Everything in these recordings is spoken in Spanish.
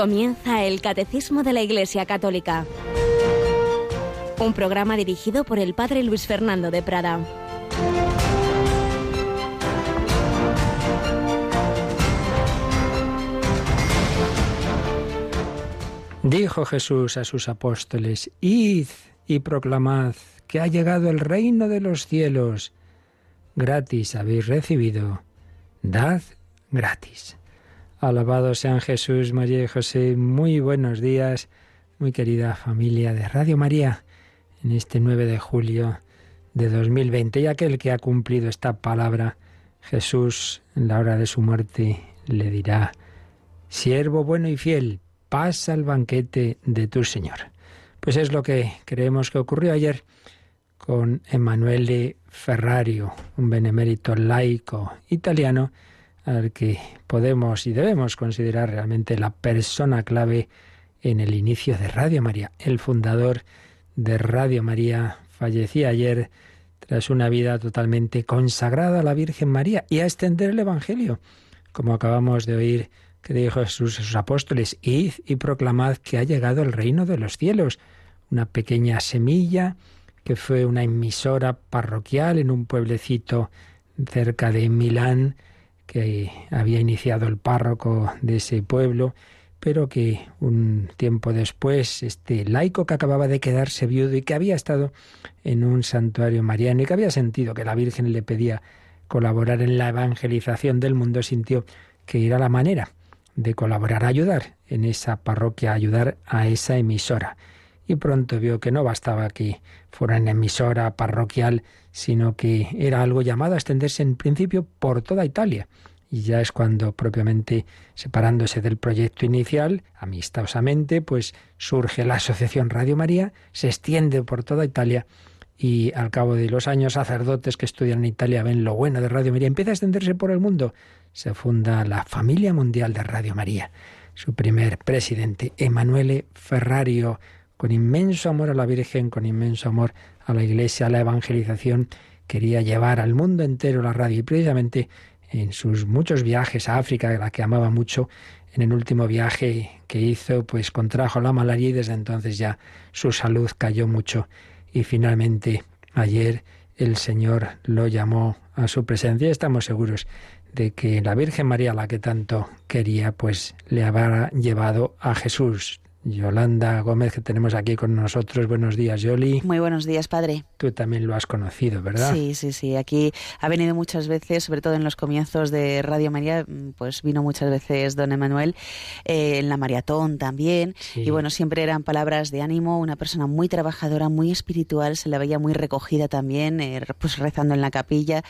Comienza el Catecismo de la Iglesia Católica. Un programa dirigido por el Padre Luis Fernando de Prada. Dijo Jesús a sus apóstoles, Id y proclamad que ha llegado el reino de los cielos. Gratis habéis recibido, dad gratis. Alabado sean Jesús, María y José. Muy buenos días, muy querida familia de Radio María, en este 9 de julio de 2020. Y aquel que ha cumplido esta palabra, Jesús, en la hora de su muerte, le dirá, Siervo bueno y fiel, pasa al banquete de tu Señor. Pues es lo que creemos que ocurrió ayer con Emanuele Ferrario, un benemérito laico italiano, al que podemos y debemos considerar realmente la persona clave en el inicio de Radio María. El fundador de Radio María fallecía ayer tras una vida totalmente consagrada a la Virgen María y a extender el Evangelio, como acabamos de oír que dijo Jesús a sus apóstoles, id y proclamad que ha llegado el reino de los cielos, una pequeña semilla que fue una emisora parroquial en un pueblecito cerca de Milán, que había iniciado el párroco de ese pueblo, pero que un tiempo después este laico que acababa de quedarse viudo y que había estado en un santuario mariano y que había sentido que la Virgen le pedía colaborar en la evangelización del mundo, sintió que era la manera de colaborar, ayudar en esa parroquia, ayudar a esa emisora. Y pronto vio que no bastaba que fuera una emisora parroquial, sino que era algo llamado a extenderse en principio por toda Italia. Y ya es cuando propiamente, separándose del proyecto inicial, amistosamente, pues surge la Asociación Radio María, se extiende por toda Italia y al cabo de los años sacerdotes que estudian en Italia ven lo bueno de Radio María, empieza a extenderse por el mundo. Se funda la Familia Mundial de Radio María. Su primer presidente, Emanuele Ferrario, con inmenso amor a la Virgen, con inmenso amor a la Iglesia, a la evangelización, quería llevar al mundo entero la radio y precisamente en sus muchos viajes a África, la que amaba mucho, en el último viaje que hizo, pues contrajo la malaria y desde entonces ya su salud cayó mucho y finalmente ayer el Señor lo llamó a su presencia y estamos seguros de que la Virgen María, la que tanto quería, pues le habrá llevado a Jesús. Yolanda Gómez, que tenemos aquí con nosotros. Buenos días, Yoli. Muy buenos días, padre. Tú también lo has conocido, ¿verdad? Sí, sí, sí. Aquí ha venido muchas veces, sobre todo en los comienzos de Radio María, pues vino muchas veces don Emanuel, eh, en la maratón también. Y bueno, siempre eran palabras de ánimo, una persona muy trabajadora, muy espiritual, se la veía muy recogida también, eh, pues rezando en la capilla.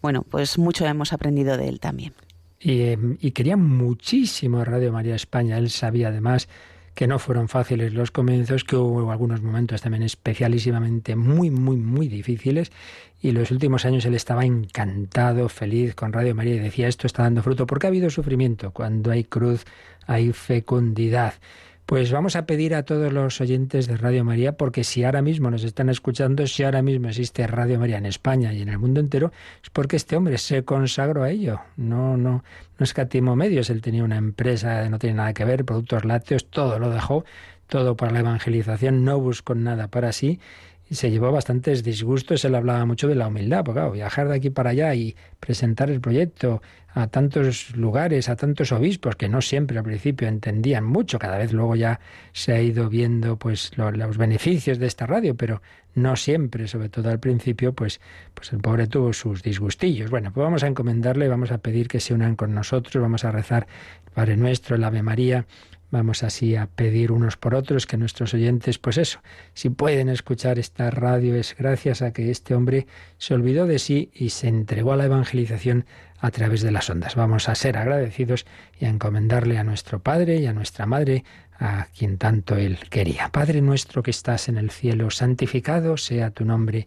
Bueno, pues mucho hemos aprendido de él también. Y, eh, y quería muchísimo Radio María España. Él sabía además que no fueron fáciles los comienzos, que hubo algunos momentos también especialísimamente muy, muy, muy difíciles. Y los últimos años él estaba encantado, feliz con Radio María y decía, esto está dando fruto, porque ha habido sufrimiento. Cuando hay cruz, hay fecundidad. Pues vamos a pedir a todos los oyentes de Radio María, porque si ahora mismo nos están escuchando, si ahora mismo existe Radio María en España y en el mundo entero, es porque este hombre se consagró a ello. No, no, no escatimó medios. Él tenía una empresa, no tiene nada que ver, productos lácteos, todo lo dejó, todo para la evangelización, no buscó nada para sí y se llevó bastantes disgustos. Él hablaba mucho de la humildad, porque claro, viajar de aquí para allá y presentar el proyecto a tantos lugares, a tantos obispos que no siempre al principio entendían mucho, cada vez luego ya se ha ido viendo pues los beneficios de esta radio, pero no siempre, sobre todo al principio, pues, pues el pobre tuvo sus disgustillos. Bueno, pues vamos a encomendarle, vamos a pedir que se unan con nosotros, vamos a rezar Padre Nuestro, el Ave María, Vamos así a pedir unos por otros que nuestros oyentes, pues eso, si pueden escuchar esta radio es gracias a que este hombre se olvidó de sí y se entregó a la evangelización a través de las ondas. Vamos a ser agradecidos y a encomendarle a nuestro Padre y a nuestra Madre, a quien tanto Él quería. Padre nuestro que estás en el cielo, santificado sea tu nombre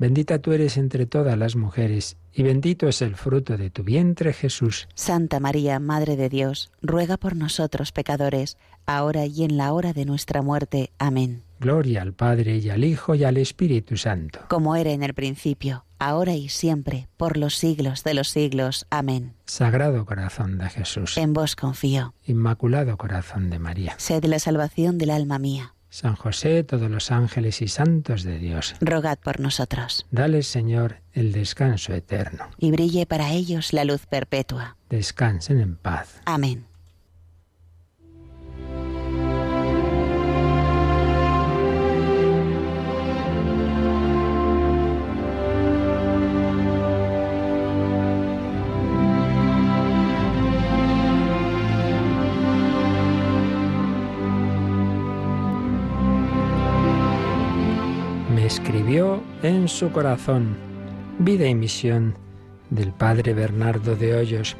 Bendita tú eres entre todas las mujeres, y bendito es el fruto de tu vientre, Jesús. Santa María, Madre de Dios, ruega por nosotros pecadores, ahora y en la hora de nuestra muerte. Amén. Gloria al Padre y al Hijo y al Espíritu Santo. Como era en el principio, ahora y siempre, por los siglos de los siglos. Amén. Sagrado corazón de Jesús. En vos confío. Inmaculado corazón de María. Sed la salvación del alma mía. San José, todos los ángeles y santos de Dios. Rogad por nosotros. Dale, Señor, el descanso eterno. Y brille para ellos la luz perpetua. Descansen en paz. Amén. Escribió en su corazón. Vida y misión del padre Bernardo de Hoyos.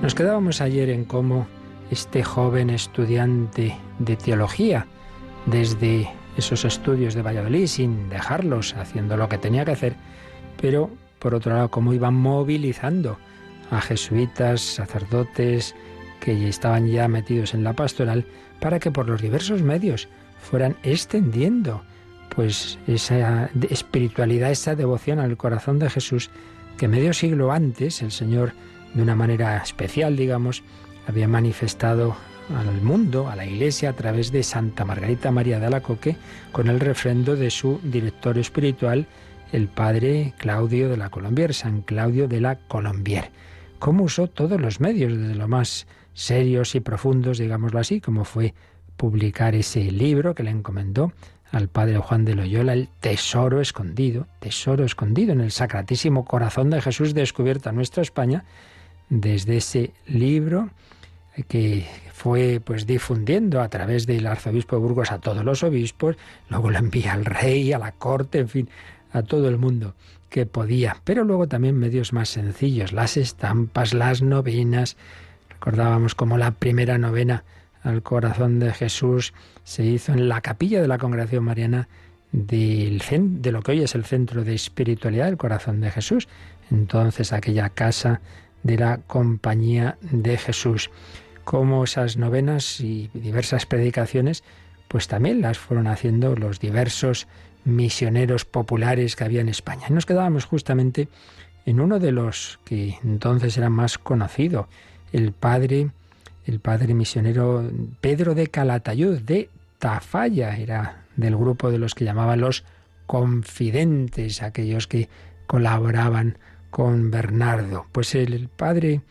Nos quedábamos ayer en cómo este joven estudiante de teología, desde esos estudios de Valladolid, sin dejarlos, haciendo lo que tenía que hacer, pero por otro lado, cómo iban movilizando a jesuitas, sacerdotes que estaban ya metidos en la pastoral, para que por los diversos medios fueran extendiendo pues esa espiritualidad, esa devoción al corazón de Jesús que medio siglo antes el Señor, de una manera especial, digamos, había manifestado al mundo, a la Iglesia, a través de Santa Margarita María de Alacoque, con el refrendo de su director espiritual, el padre Claudio de la Colombier, San Claudio de la Colombier. Cómo usó todos los medios, desde lo más serios y profundos, digámoslo así, como fue publicar ese libro que le encomendó al padre Juan de Loyola el tesoro escondido, tesoro escondido en el sacratísimo corazón de Jesús descubierto a nuestra España, desde ese libro que fue pues difundiendo a través del arzobispo de Burgos a todos los obispos, luego lo envía al rey, a la corte, en fin, a todo el mundo que podía, pero luego también medios más sencillos, las estampas, las novenas, recordábamos como la primera novena al corazón de Jesús se hizo en la capilla de la Congregación Mariana de lo que hoy es el centro de espiritualidad del corazón de Jesús. Entonces aquella casa de la compañía de Jesús. Como esas novenas y diversas predicaciones, pues también las fueron haciendo los diversos misioneros populares que había en España. Y nos quedábamos justamente en uno de los que entonces era más conocido, el padre el padre misionero Pedro de Calatayud de Tafalla, era del grupo de los que llamaban los confidentes, aquellos que colaboraban con Bernardo. Pues el padre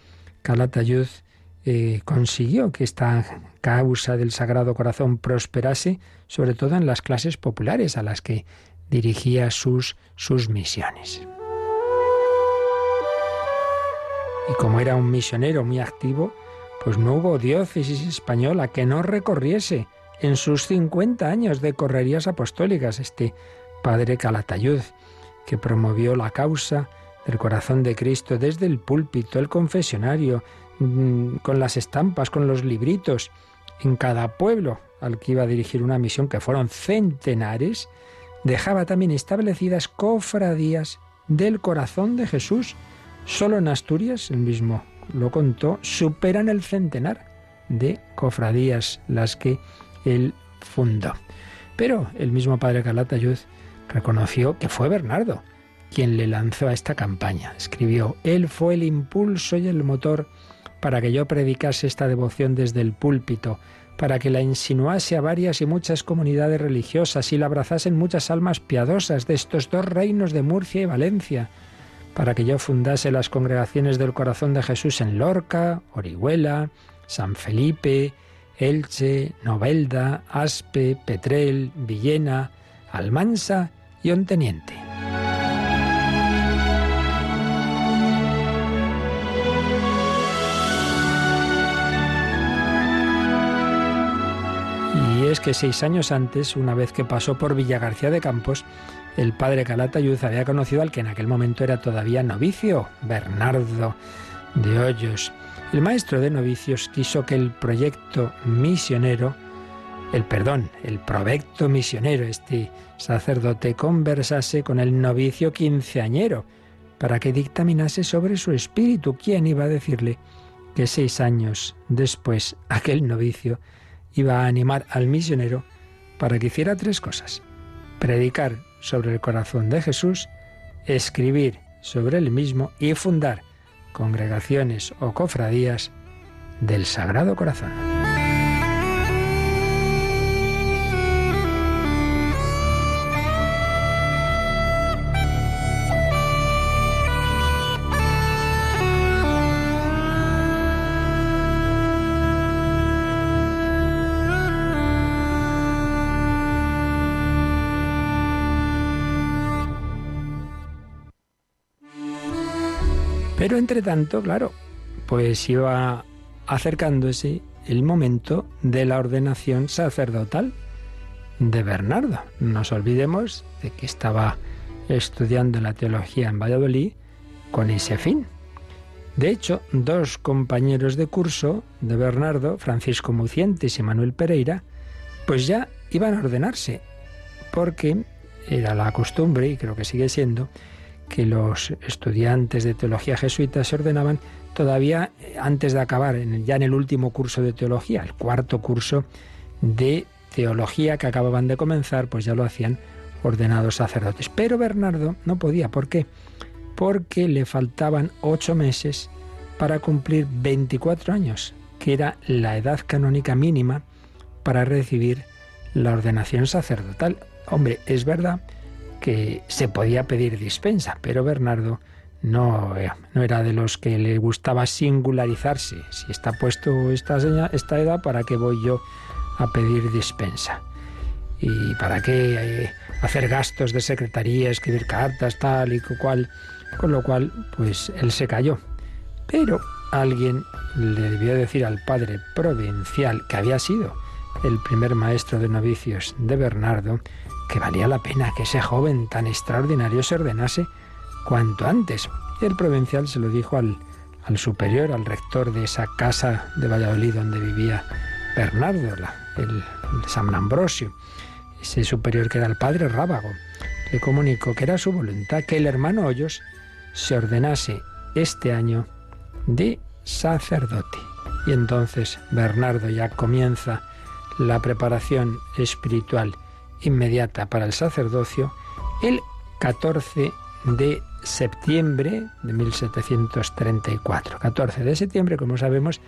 Calatayud eh, consiguió que esta causa del Sagrado Corazón prosperase, sobre todo en las clases populares a las que dirigía sus, sus misiones. Y como era un misionero muy activo, pues no hubo diócesis española que no recorriese en sus 50 años de correrías apostólicas este padre Calatayud, que promovió la causa del corazón de Cristo desde el púlpito, el confesionario, mm, con las estampas, con los libritos, en cada pueblo al que iba a dirigir una misión, que fueron centenares, dejaba también establecidas cofradías del corazón de Jesús. Solo en Asturias, el mismo lo contó, superan el centenar de cofradías las que él fundó. Pero el mismo padre Calatayud reconoció que fue Bernardo quien le lanzó a esta campaña. Escribió, Él fue el impulso y el motor para que yo predicase esta devoción desde el púlpito, para que la insinuase a varias y muchas comunidades religiosas y la abrazasen muchas almas piadosas de estos dos reinos de Murcia y Valencia, para que yo fundase las congregaciones del corazón de Jesús en Lorca, Orihuela, San Felipe, Elche, Novelda, Aspe, Petrel, Villena, Almansa y Onteniente. Y es que seis años antes, una vez que pasó por Villagarcía de Campos, el padre Calatayud había conocido al que en aquel momento era todavía novicio, Bernardo de Hoyos. El maestro de novicios quiso que el proyecto misionero el perdón, el provecto misionero, este sacerdote conversase con el novicio quinceañero para que dictaminase sobre su espíritu. ¿Quién iba a decirle que seis años después aquel novicio iba a animar al misionero para que hiciera tres cosas? Predicar sobre el corazón de Jesús, escribir sobre él mismo y fundar congregaciones o cofradías del Sagrado Corazón. Pero entre tanto, claro, pues iba acercándose el momento de la ordenación sacerdotal de Bernardo. No nos olvidemos de que estaba estudiando la teología en Valladolid con ese fin. De hecho, dos compañeros de curso de Bernardo, Francisco Mucientes y Manuel Pereira, pues ya iban a ordenarse, porque era la costumbre, y creo que sigue siendo, que los estudiantes de teología jesuita se ordenaban todavía eh, antes de acabar, ya en el último curso de teología, el cuarto curso de teología que acababan de comenzar, pues ya lo hacían ordenados sacerdotes. Pero Bernardo no podía, ¿por qué? Porque le faltaban ocho meses para cumplir 24 años, que era la edad canónica mínima para recibir la ordenación sacerdotal. Hombre, es verdad que se podía pedir dispensa, pero Bernardo no, eh, no era de los que le gustaba singularizarse. Si está puesto esta, esta edad, ¿para qué voy yo a pedir dispensa? ¿Y para qué eh, hacer gastos de secretaría, escribir cartas, tal y cual? Con lo cual, pues él se cayó. Pero alguien le debió decir al padre provincial, que había sido el primer maestro de novicios de Bernardo, que valía la pena que ese joven tan extraordinario se ordenase cuanto antes. El provincial se lo dijo al, al superior, al rector de esa casa de Valladolid donde vivía Bernardo, el, San Ambrosio, ese superior que era el padre Rábago. Le comunicó que era su voluntad que el hermano Hoyos se ordenase este año de sacerdote. Y entonces Bernardo ya comienza la preparación espiritual inmediata para el sacerdocio el 14 de septiembre de 1734. 14 de septiembre, como sabemos,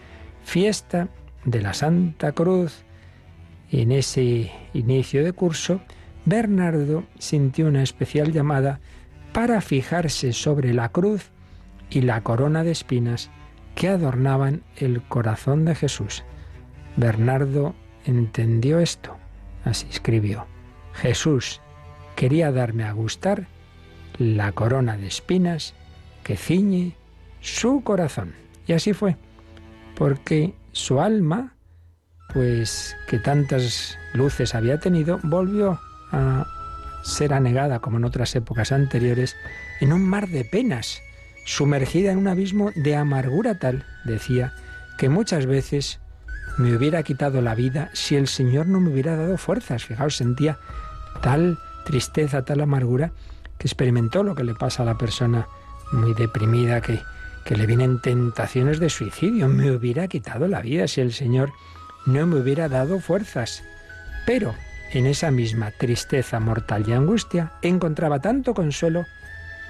fiesta de la Santa Cruz. Y en ese inicio de curso, Bernardo sintió una especial llamada para fijarse sobre la cruz y la corona de espinas que adornaban el corazón de Jesús. Bernardo entendió esto, así escribió. Jesús quería darme a gustar la corona de espinas que ciñe su corazón. Y así fue, porque su alma, pues que tantas luces había tenido, volvió a ser anegada, como en otras épocas anteriores, en un mar de penas, sumergida en un abismo de amargura tal, decía, que muchas veces me hubiera quitado la vida si el Señor no me hubiera dado fuerzas. Fijaos, sentía tal tristeza, tal amargura, que experimentó lo que le pasa a la persona muy deprimida, que, que le vienen tentaciones de suicidio. Me hubiera quitado la vida si el Señor no me hubiera dado fuerzas. Pero en esa misma tristeza mortal y angustia encontraba tanto consuelo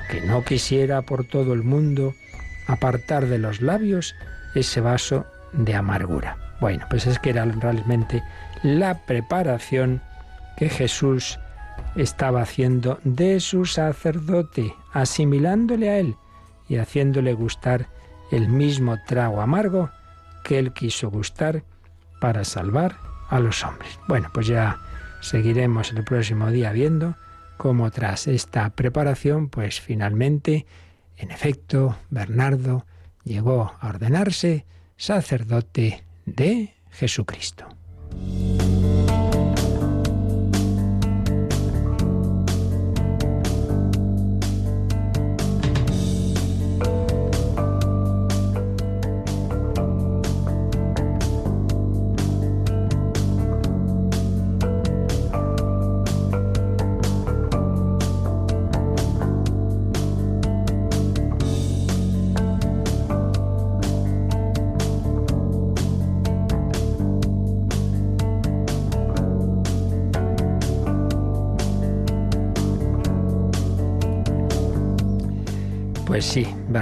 que no quisiera por todo el mundo apartar de los labios ese vaso de amargura. Bueno, pues es que era realmente la preparación que Jesús estaba haciendo de su sacerdote, asimilándole a él y haciéndole gustar el mismo trago amargo que él quiso gustar para salvar a los hombres. Bueno, pues ya seguiremos el próximo día viendo cómo tras esta preparación, pues finalmente, en efecto, Bernardo llegó a ordenarse sacerdote de Jesucristo.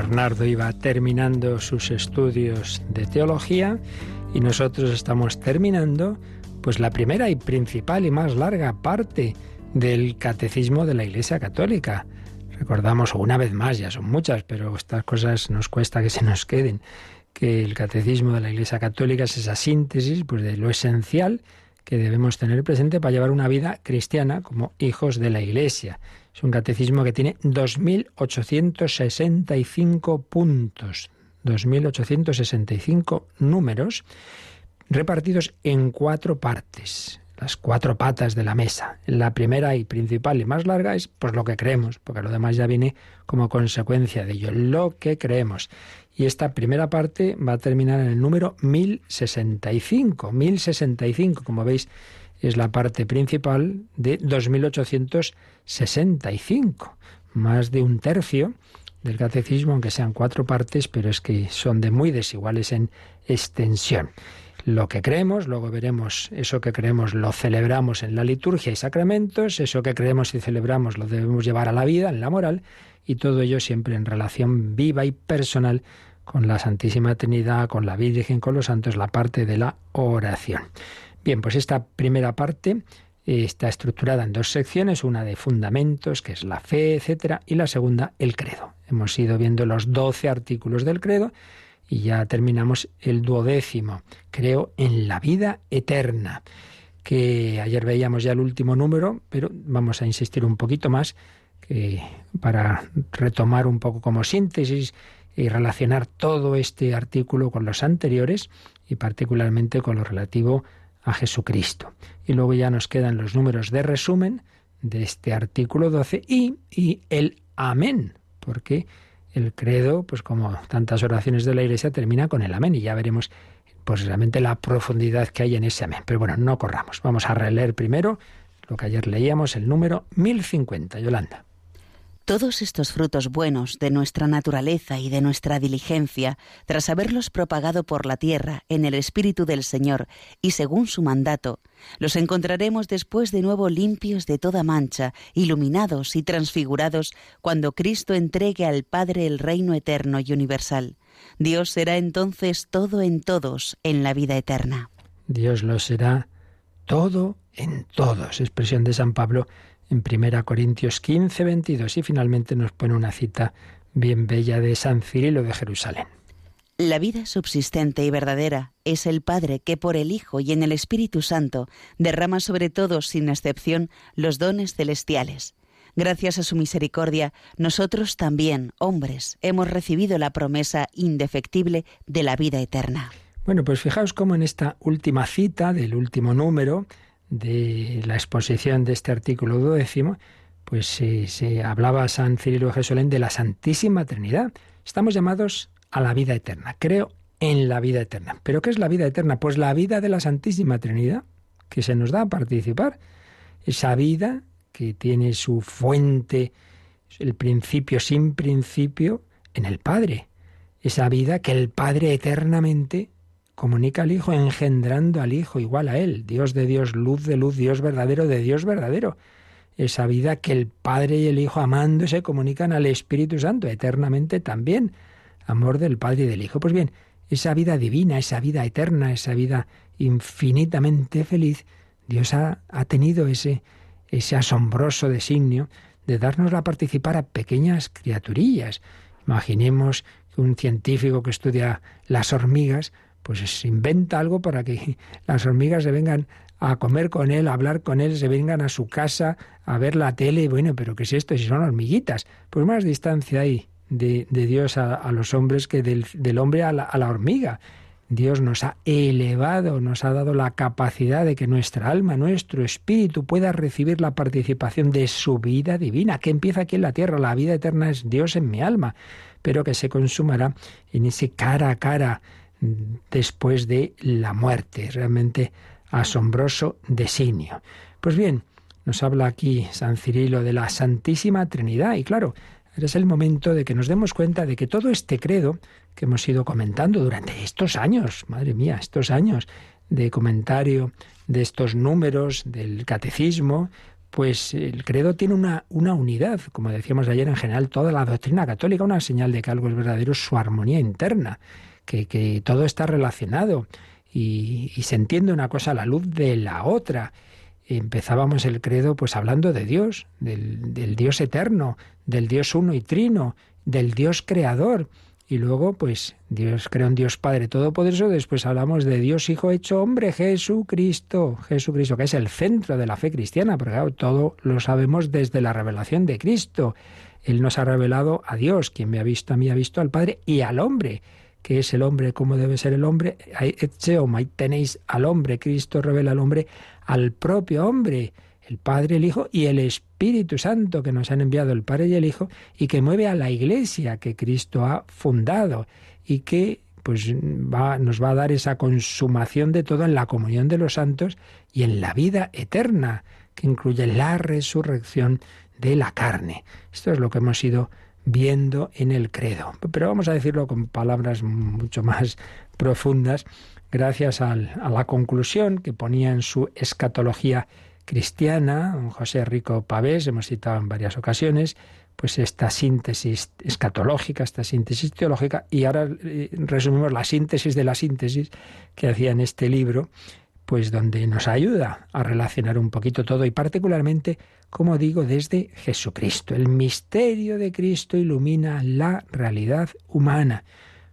Bernardo iba terminando sus estudios de teología y nosotros estamos terminando pues la primera y principal y más larga parte del catecismo de la Iglesia Católica. Recordamos una vez más, ya son muchas, pero estas cosas nos cuesta que se nos queden, que el catecismo de la Iglesia Católica es esa síntesis pues, de lo esencial que debemos tener presente para llevar una vida cristiana como hijos de la Iglesia. Es un catecismo que tiene 2.865 puntos, 2.865 números repartidos en cuatro partes, las cuatro patas de la mesa. La primera y principal y más larga es pues lo que creemos, porque lo demás ya viene como consecuencia de ello, lo que creemos. Y esta primera parte va a terminar en el número 1065. 1065, como veis, es la parte principal de 2865. Más de un tercio del catecismo, aunque sean cuatro partes, pero es que son de muy desiguales en extensión. Lo que creemos, luego veremos eso que creemos lo celebramos en la liturgia y sacramentos, eso que creemos y celebramos lo debemos llevar a la vida, en la moral, y todo ello siempre en relación viva y personal con la Santísima Trinidad, con la Virgen, con los santos, la parte de la oración. Bien, pues esta primera parte está estructurada en dos secciones, una de fundamentos, que es la fe, etcétera, y la segunda, el credo. Hemos ido viendo los doce artículos del credo y ya terminamos el duodécimo. Creo en la vida eterna, que ayer veíamos ya el último número, pero vamos a insistir un poquito más para retomar un poco como síntesis y relacionar todo este artículo con los anteriores y particularmente con lo relativo a Jesucristo. Y luego ya nos quedan los números de resumen de este artículo 12 y, y el amén, porque el credo, pues como tantas oraciones de la Iglesia, termina con el amén y ya veremos pues realmente la profundidad que hay en ese amén. Pero bueno, no corramos. Vamos a releer primero lo que ayer leíamos, el número 1050, Yolanda. Todos estos frutos buenos de nuestra naturaleza y de nuestra diligencia, tras haberlos propagado por la tierra en el Espíritu del Señor y según su mandato, los encontraremos después de nuevo limpios de toda mancha, iluminados y transfigurados cuando Cristo entregue al Padre el reino eterno y universal. Dios será entonces todo en todos en la vida eterna. Dios lo será todo en todos. Expresión de San Pablo en 1 Corintios 15, 22 y finalmente nos pone una cita bien bella de San Cirilo de Jerusalén. La vida subsistente y verdadera es el Padre que por el Hijo y en el Espíritu Santo derrama sobre todos sin excepción los dones celestiales. Gracias a su misericordia, nosotros también, hombres, hemos recibido la promesa indefectible de la vida eterna. Bueno, pues fijaos cómo en esta última cita del último número, de la exposición de este artículo duodécimo, pues se, hablaba San Cirilo Jerusalén de la Santísima Trinidad. Estamos llamados a la vida eterna. Creo en la vida eterna. ¿Pero qué es la vida eterna? Pues la vida de la Santísima Trinidad, que se nos da a participar. Esa vida que tiene su fuente, el principio sin principio, en el Padre. Esa vida que el Padre eternamente comunica al Hijo engendrando al Hijo igual a Él, Dios de Dios, luz de luz, Dios verdadero de Dios verdadero. Esa vida que el Padre y el Hijo amándose comunican al Espíritu Santo eternamente también. Amor del Padre y del Hijo. Pues bien, esa vida divina, esa vida eterna, esa vida infinitamente feliz, Dios ha, ha tenido ese, ese asombroso designio de darnos a participar a pequeñas criaturillas. Imaginemos que un científico que estudia las hormigas pues se inventa algo para que las hormigas se vengan a comer con él, a hablar con él, se vengan a su casa, a ver la tele, bueno, pero ¿qué es esto? Si son hormiguitas. Pues más distancia hay de, Dios a, los hombres que del, hombre a la, a la hormiga. Dios nos ha elevado, nos ha dado la capacidad de que nuestra alma, nuestro espíritu pueda recibir la participación de su vida divina, que empieza aquí en la tierra. La vida eterna es Dios en mi alma, pero que se consumará en ese cara a cara después de la muerte. Realmente asombroso designio. Pues bien, nos habla aquí San Cirilo de la Santísima Trinidad y claro, es el momento de que nos demos cuenta de que todo este credo que hemos ido comentando durante estos años, madre mía, estos años de comentario de estos números del catecismo, pues el credo tiene una, una, unidad, como decíamos ayer en general, toda la doctrina católica, una señal de que algo es verdadero su armonía interna, que, todo está relacionado y, se entiende una cosa a la luz de la otra. Empezábamos el credo pues hablando de Dios, del, Dios eterno, del Dios uno y trino, del Dios creador. Y luego, pues, Dios crea un Dios Padre Todopoderoso. Después hablamos de Dios Hijo hecho hombre, Jesucristo. Jesucristo, que es el centro de la fe cristiana, porque todo lo sabemos desde la revelación de Cristo. Él nos ha revelado a Dios, quien me ha visto a mí ha visto al Padre, y al hombre, que es el hombre, cómo debe ser el hombre. Ahí tenéis al hombre. Cristo revela al hombre al propio hombre el Padre, el Hijo y el Espíritu Santo que nos han enviado el Padre y el Hijo y que mueve a la Iglesia que Cristo ha fundado y que pues va, nos va a dar esa consumación de todo en la comunión de los santos y en la vida eterna, que incluye la resurrección de la carne. Esto es lo que hemos ido viendo en el credo. Pero vamos a decirlo con palabras mucho más profundas, gracias a la conclusión que ponía en su escatología cristiana, José Rico Pavés, hemos citado en varias ocasiones, pues esta síntesis escatológica, esta síntesis teológica, y ahora eh, resumimos la síntesis de la síntesis que hacía en este libro, pues donde nos ayuda a relacionar un poquito todo y particularmente, como digo, desde Jesucristo. El misterio de Cristo ilumina la realidad humana.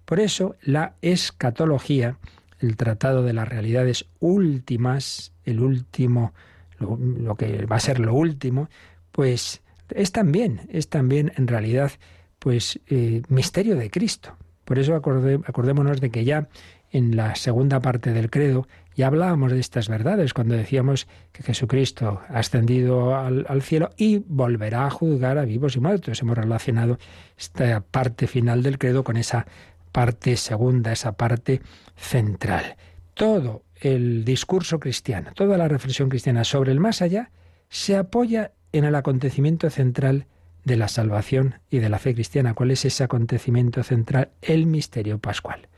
Por eso la escatología, el tratado de las realidades últimas, el último lo, que va a ser lo último, pues es también, es también en realidad, pues eh, misterio de Cristo. Por eso acordémonos de que ya en la segunda parte del credo ya hablábamos de estas verdades cuando decíamos que Jesucristo ha ascendido al, al, cielo y volverá a juzgar a vivos y muertos. Hemos relacionado esta parte final del credo con esa parte segunda, esa parte central. Todo el discurso cristiano, toda la reflexión cristiana sobre el más allá, se apoya en el acontecimiento central de la salvación y de la fe cristiana. ¿Cuál es ese acontecimiento central? El misterio pascual.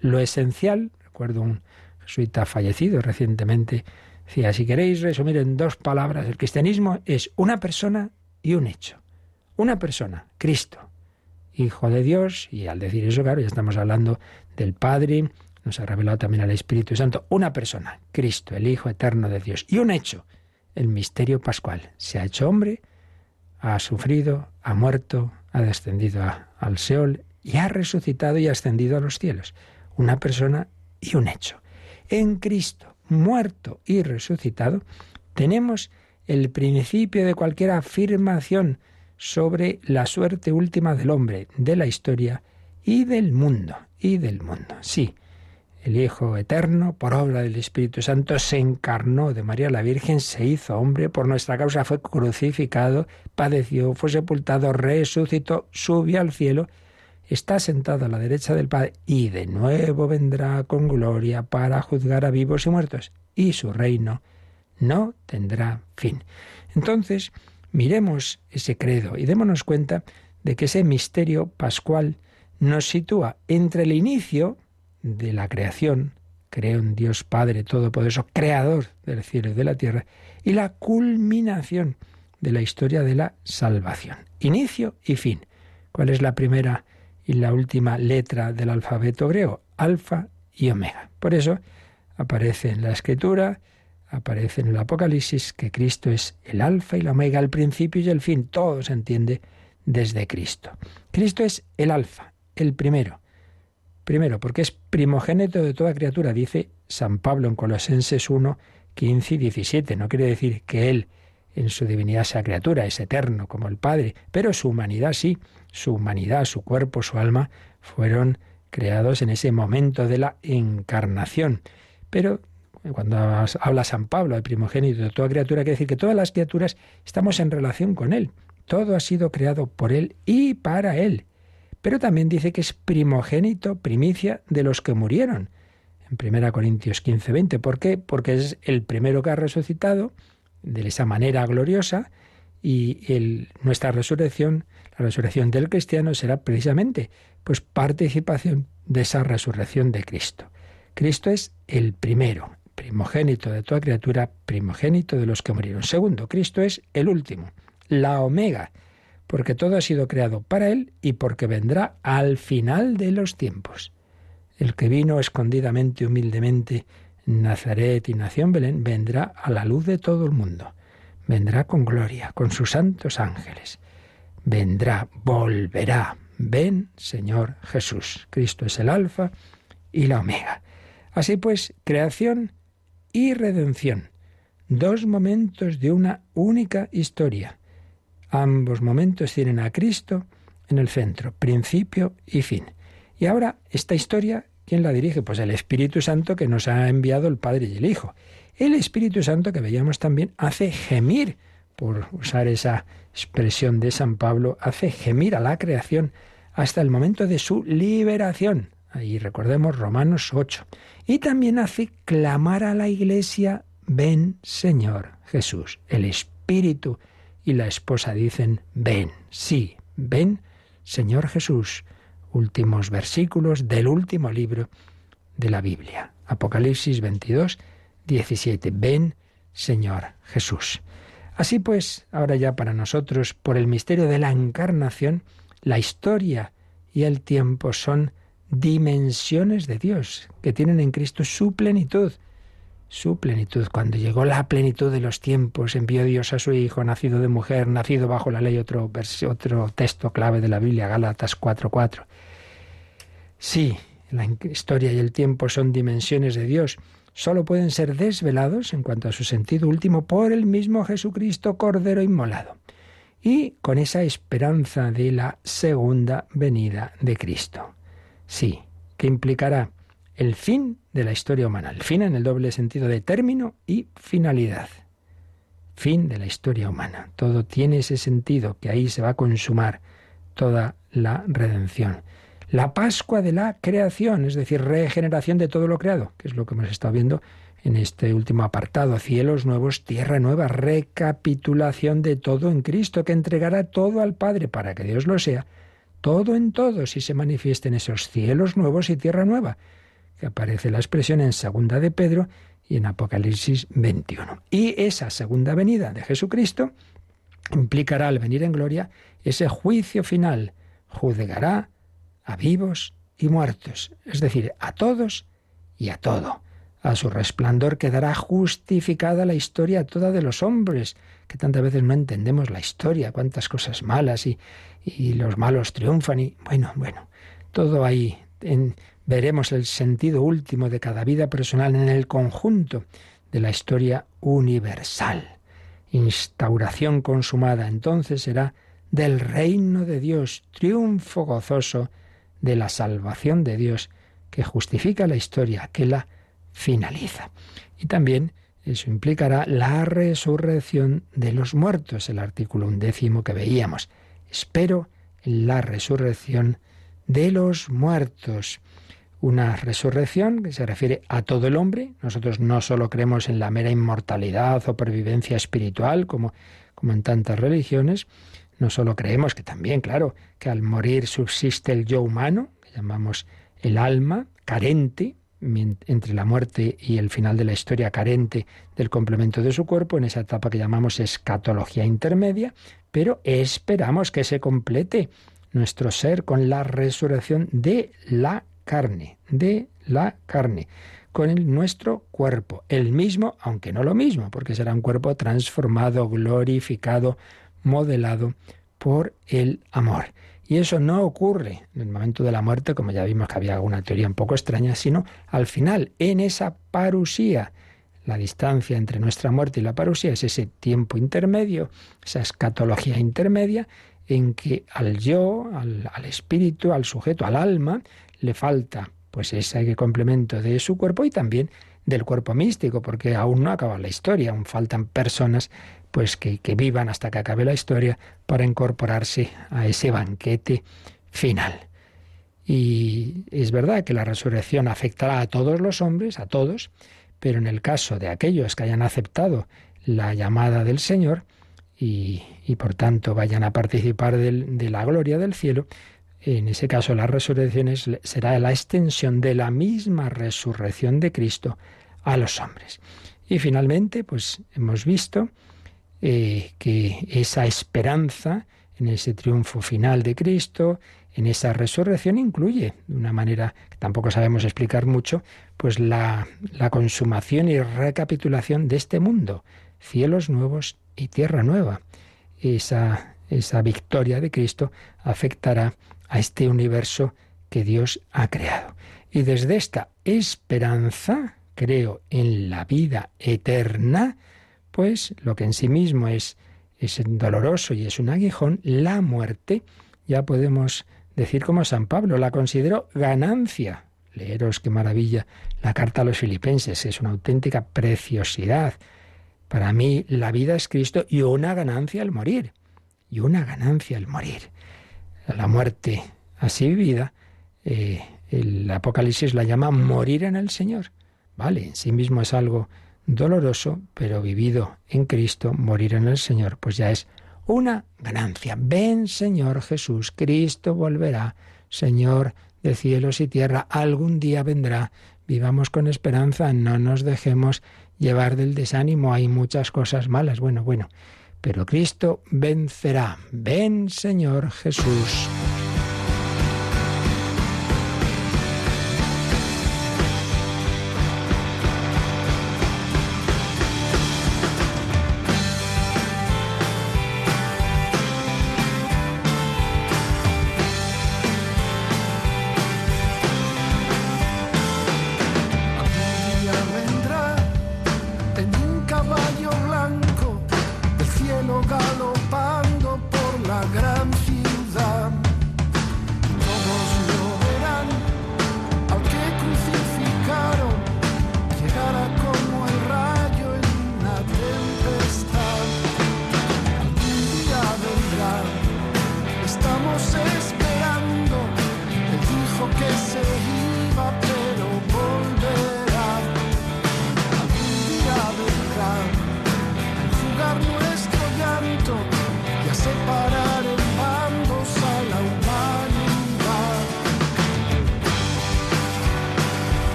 Lo esencial, recuerdo un jesuita fallecido recientemente, decía, si queréis resumir en dos palabras, el cristianismo es una persona y un hecho. Una persona, Cristo, Hijo de Dios, y al decir eso, claro, ya estamos hablando del Padre, nos ha revelado también al Espíritu Santo, una persona, Cristo, el Hijo eterno de Dios, y un hecho, el misterio pascual. Se ha hecho hombre, ha sufrido, ha muerto, ha descendido al Seol y ha resucitado y ascendido a los cielos. Una persona y un hecho. En Cristo, muerto y resucitado, tenemos el principio de cualquier afirmación sobre la suerte última del hombre, de la historia y del mundo. Y del mundo. Sí, el Hijo Eterno, por obra del Espíritu Santo, se encarnó de María la Virgen, se hizo hombre, por nuestra causa fue crucificado, padeció, fue sepultado, resucitó, subió al cielo, está sentado a la derecha del Padre y de nuevo vendrá con gloria para juzgar a vivos y muertos, y su reino no tendrá fin. Entonces, miremos ese credo y démonos cuenta de que ese misterio pascual nos sitúa entre el inicio de la creación, creo en Dios Padre Todopoderoso, creador del cielo y de la tierra, y la culminación de la historia de la salvación. Inicio y fin. ¿Cuál es la primera y la última letra del alfabeto griego? Alfa y omega. Por eso aparece en la escritura, aparece en el Apocalipsis que Cristo es el alfa y la omega, el principio y el fin. Todo se entiende desde Cristo. Cristo es el alfa, el primero, Primero, porque es primogénito de toda criatura, dice San Pablo en Colosenses 1, 15 y 17. No quiere decir que Él en su divinidad sea criatura, es eterno como el Padre, pero su humanidad sí, su humanidad, su cuerpo, su alma fueron creados en ese momento de la encarnación. Pero cuando habla San Pablo de primogénito de toda criatura, quiere decir que todas las criaturas estamos en relación con Él. Todo ha sido creado por Él y para Él. Pero también dice que es primogénito, primicia de los que murieron. En 1 Corintios 15, 20. ¿Por qué? Porque es el primero que ha resucitado de esa manera gloriosa y nuestra resurrección, la resurrección del cristiano será precisamente pues participación de esa resurrección de Cristo. Cristo es el primero, primogénito de toda criatura, primogénito de los que murieron. Segundo, Cristo es el último, la omega, porque todo ha sido creado para Él y porque vendrá al final de los tiempos. El que vino escondidamente, humildemente, en Nazaret y nació en Belén, vendrá a la luz de todo el mundo. Vendrá con gloria, con sus santos ángeles. Vendrá, volverá. Ven, Señor Jesús. Cristo es el alfa y la omega. Así pues, creación y redención. Dos momentos de una única historia. Ambos momentos tienen a Cristo en el centro, principio y fin. Y ahora, esta historia, ¿quién la dirige? Pues el Espíritu Santo que nos ha enviado el Padre y el Hijo. El Espíritu Santo que veíamos también hace gemir, por usar esa expresión de San Pablo, hace gemir a la creación hasta el momento de su liberación. Ahí recordemos Romanos 8. Y también hace clamar a la Iglesia, ven Señor Jesús. El Espíritu y la esposa dicen, ven, sí, ven Señor Jesús. Últimos versículos del último libro de la Biblia. Apocalipsis 22, 17. Ven Señor Jesús. Así pues, ahora ya para nosotros, por el misterio de la encarnación, la historia y el tiempo son dimensiones de Dios, que tienen en Cristo su plenitud. Su plenitud. Cuando llegó la plenitud de los tiempos, envió Dios a su Hijo, nacido de mujer, nacido bajo la ley, otro, otro texto clave de la Biblia, Gálatas 4.4. Sí, la historia y el tiempo son dimensiones de Dios. Solo pueden ser desvelados en cuanto a su sentido último por el mismo Jesucristo Cordero inmolado. Y con esa esperanza de la segunda venida de Cristo. Sí, que implicará el fin de la historia humana, el fin en el doble sentido de término y finalidad. Fin de la historia humana. Todo tiene ese sentido, que ahí se va a consumar toda la redención. La Pascua de la creación, es decir, regeneración de todo lo creado, que es lo que hemos estado viendo en este último apartado. Cielos nuevos, tierra nueva, recapitulación de todo en Cristo, que entregará todo al Padre para que Dios lo sea todo en todo si se manifiesten esos cielos nuevos y tierra nueva, que aparece la expresión en segunda de Pedro y en Apocalipsis 21. Y esa segunda venida de Jesucristo implicará al venir en gloria ese juicio final, juzgará a vivos y muertos, es decir, a todos y a todo. A su resplandor quedará justificada la historia toda de los hombres, que tantas veces no entendemos la historia, cuántas cosas malas y, y los malos triunfan y bueno, bueno, todo ahí en, veremos el sentido último de cada vida personal en el conjunto de la historia universal. Instauración consumada entonces será del reino de Dios, triunfo gozoso de la salvación de Dios que justifica la historia, que la finaliza. Y también eso implicará la resurrección de los muertos, el artículo undécimo que veíamos. Espero la resurrección de los muertos. Una resurrección que se refiere a todo el hombre. Nosotros no solo creemos en la mera inmortalidad o pervivencia espiritual, como, como en tantas religiones, no solo creemos que también, claro, que al morir subsiste el yo humano, que llamamos el alma, carente, entre la muerte y el final de la historia carente del complemento de su cuerpo, en esa etapa que llamamos escatología intermedia, pero esperamos que se complete nuestro ser con la resurrección de la carne, de la carne, con nuestro cuerpo, el mismo, aunque no lo mismo, porque será un cuerpo transformado, glorificado, modelado por el amor. Y eso no ocurre en el momento de la muerte, como ya vimos que había alguna teoría un poco extraña, sino al final, en esa parusía, la distancia entre nuestra muerte y la parusía es ese tiempo intermedio, esa escatología intermedia, en que al yo, al, al, espíritu, al sujeto, al alma, le falta pues ese complemento de su cuerpo y también del cuerpo místico, porque aún no acaba la historia, aún faltan personas pues que, que vivan hasta que acabe la historia para incorporarse a ese banquete final. Y es verdad que la resurrección afectará a todos los hombres, a todos, pero en el caso de aquellos que hayan aceptado la llamada del Señor y, por tanto vayan a participar de la gloria del cielo, en ese caso la resurrección será la extensión de la misma resurrección de Cristo a los hombres. Y finalmente, pues hemos visto eh, que esa esperanza en ese triunfo final de Cristo, en esa resurrección incluye, de una manera que tampoco sabemos explicar mucho, pues la, la consumación y recapitulación de este mundo, cielos nuevos y tierra nueva. Esa, esa victoria de Cristo afectará a este universo que Dios ha creado. Y desde esta esperanza, creo en la vida eterna, pues lo que en sí mismo es, es doloroso y es un aguijón, la muerte, ya podemos decir como San Pablo, la considero ganancia. Leeros qué maravilla la carta a los filipenses, es una auténtica preciosidad. Para mí la vida es Cristo y una ganancia el morir, y una ganancia el morir. La muerte así vivida, eh, el Apocalipsis la llama morir en el Señor. Vale, en sí mismo es algo doloroso, pero vivido en Cristo, morir en el Señor, pues ya es una ganancia. Ven, Señor Jesús, Cristo volverá, Señor de cielos y tierra, algún día vendrá. Vivamos con esperanza, no nos dejemos llevar del desánimo, hay muchas cosas malas, bueno, bueno, pero Cristo vencerá. Ven, Señor Jesús.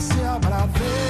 se abraver.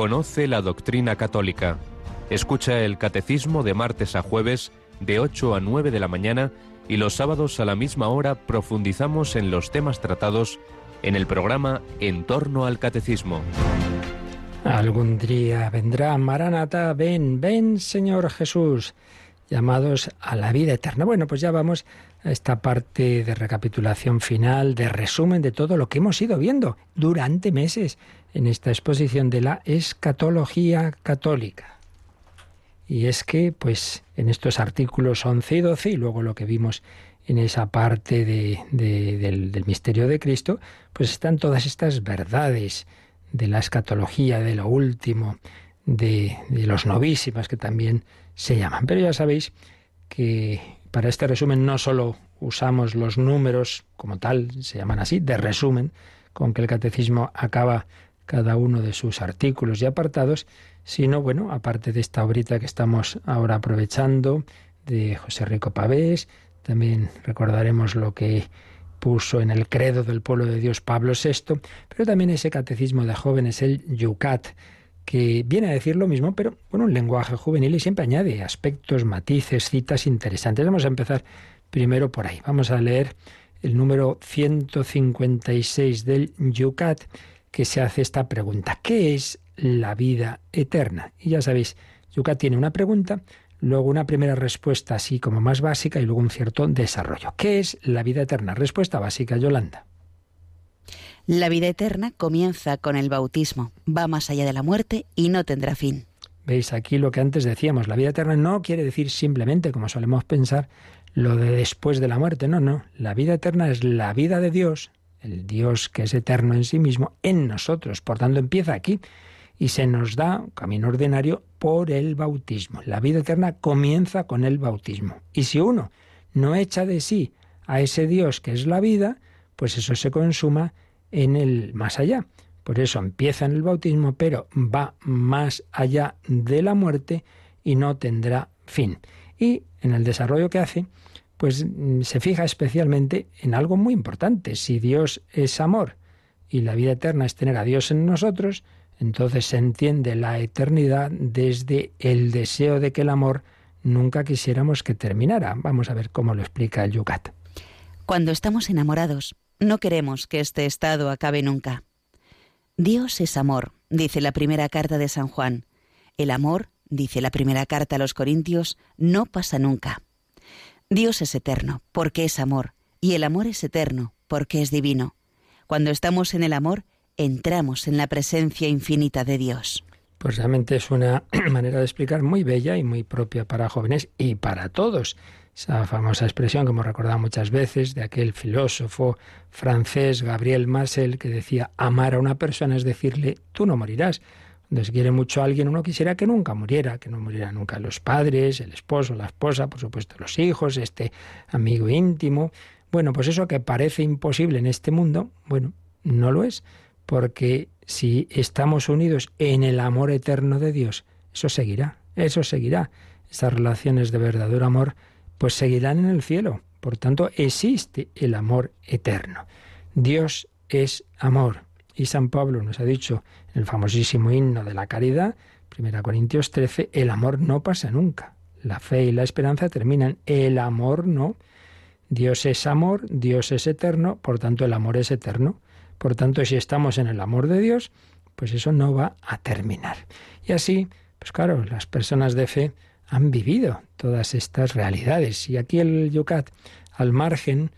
Conoce la doctrina católica. Escucha el catecismo de martes a jueves de 8 a 9 de la mañana y los sábados a la misma hora profundizamos en los temas tratados en el programa En torno al catecismo. Algún día vendrá Maranata, ven, ven Señor Jesús, llamados a la vida eterna. Bueno, pues ya vamos a esta parte de recapitulación final, de resumen de todo lo que hemos ido viendo durante meses en esta exposición de la escatología católica. Y es que, pues, en estos artículos 11 y 12, y luego lo que vimos en esa parte del, del misterio de Cristo, pues están todas estas verdades de la escatología, de lo último, de, los novísimas que también se llaman. Pero ya sabéis que para este resumen no solo usamos los números como tal, se llaman así, de resumen, con que el catecismo acaba cada uno de sus artículos y apartados, sino, bueno, aparte de esta obrita que estamos ahora aprovechando, de José Rico Pavés, también recordaremos lo que puso en el credo del pueblo de Dios Pablo VI, pero también ese catecismo de jóvenes, el Yucat, que viene a decir lo mismo, pero con un lenguaje juvenil y siempre añade aspectos, matices, citas interesantes. Vamos a empezar primero por ahí. Vamos a leer el número 156 del Yucat, que se hace esta pregunta. ¿Qué es la vida eterna? Y ya sabéis, Yucat tiene una pregunta luego una primera respuesta así como más básica y luego un cierto desarrollo. ¿Qué es la vida eterna? Respuesta básica, Yolanda. La vida eterna comienza con el bautismo, va más allá de la muerte y no tendrá fin. Veis aquí lo que antes decíamos, la vida eterna no quiere decir simplemente, como solemos pensar, lo de después de la muerte, no, no, la vida eterna es la vida de Dios, el Dios que es eterno en sí mismo, en nosotros, por tanto empieza aquí y se nos da camino ordinario por el bautismo. La vida eterna comienza con el bautismo. Y si uno no echa de sí a ese Dios que es la vida, pues eso se consuma en el más allá. Por eso empieza en el bautismo, pero va más allá de la muerte y no tendrá fin. Y en el desarrollo que hace, pues mm, se fija especialmente en algo muy importante. Si Dios es amor y la vida eterna es tener a Dios en nosotros, entonces se entiende la eternidad desde el deseo de que el amor nunca quisiéramos que terminara. Vamos a ver cómo lo explica el Yucat. Cuando estamos enamorados, no queremos que este estado acabe nunca. Dios es amor, dice la primera carta de San Juan. El amor, dice la primera carta a los Corintios, no pasa nunca. Dios es eterno, porque es amor, y el amor es eterno, porque es divino. Cuando estamos en el amor, entramos en la presencia infinita de Dios. Pues realmente es una manera de explicar muy bella y muy propia para jóvenes y para todos. Esa famosa expresión que hemos recordado muchas veces de aquel filósofo francés Gabriel Marcel que decía amar a una persona es decirle tú no morirás. Se quiere mucho a alguien uno quisiera que nunca muriera, que no muriera nunca los padres, el esposo, la esposa, por supuesto los hijos, este amigo íntimo. Bueno, pues eso que parece imposible en este mundo, bueno, no lo es porque si estamos unidos en el amor eterno de Dios, eso seguirá, eso seguirá. Esas relaciones de verdadero amor, pues seguirán en el cielo. Por tanto, existe el amor eterno. Dios es amor. Y San Pablo nos ha dicho en el famosísimo himno de la caridad, 1 Corintios 13, el amor no pasa nunca. La fe y la esperanza terminan, el amor no. Dios es amor, Dios es eterno, por tanto el amor es eterno. Por tanto, si estamos en el amor de Dios, pues eso no va a terminar. Y así, pues claro, las personas de fe han vivido todas estas realidades. Y aquí el Yucat, al margen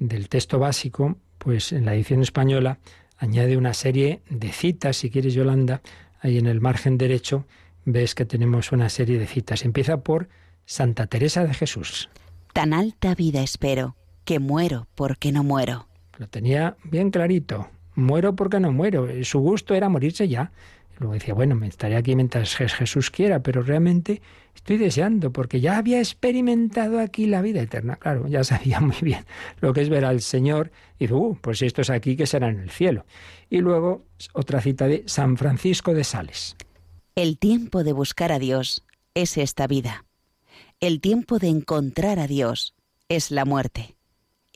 del texto básico, pues en la edición española añade una serie de citas, si quieres Yolanda, ahí en el margen derecho ves que tenemos una serie de citas. Empieza por Santa Teresa de Jesús. Tan alta vida espero, que muero porque no muero. Lo tenía bien clarito. Muero porque no muero. Su gusto era morirse ya. Luego decía, bueno, me estaré aquí mientras Jesús quiera, pero realmente estoy deseando, porque ya había experimentado aquí la vida eterna. Claro, ya sabía muy bien lo que es ver al Señor. Y dice, uh, pues esto es aquí que será en el cielo. Y luego otra cita de San Francisco de Sales. El tiempo de buscar a Dios es esta vida. El tiempo de encontrar a Dios es la muerte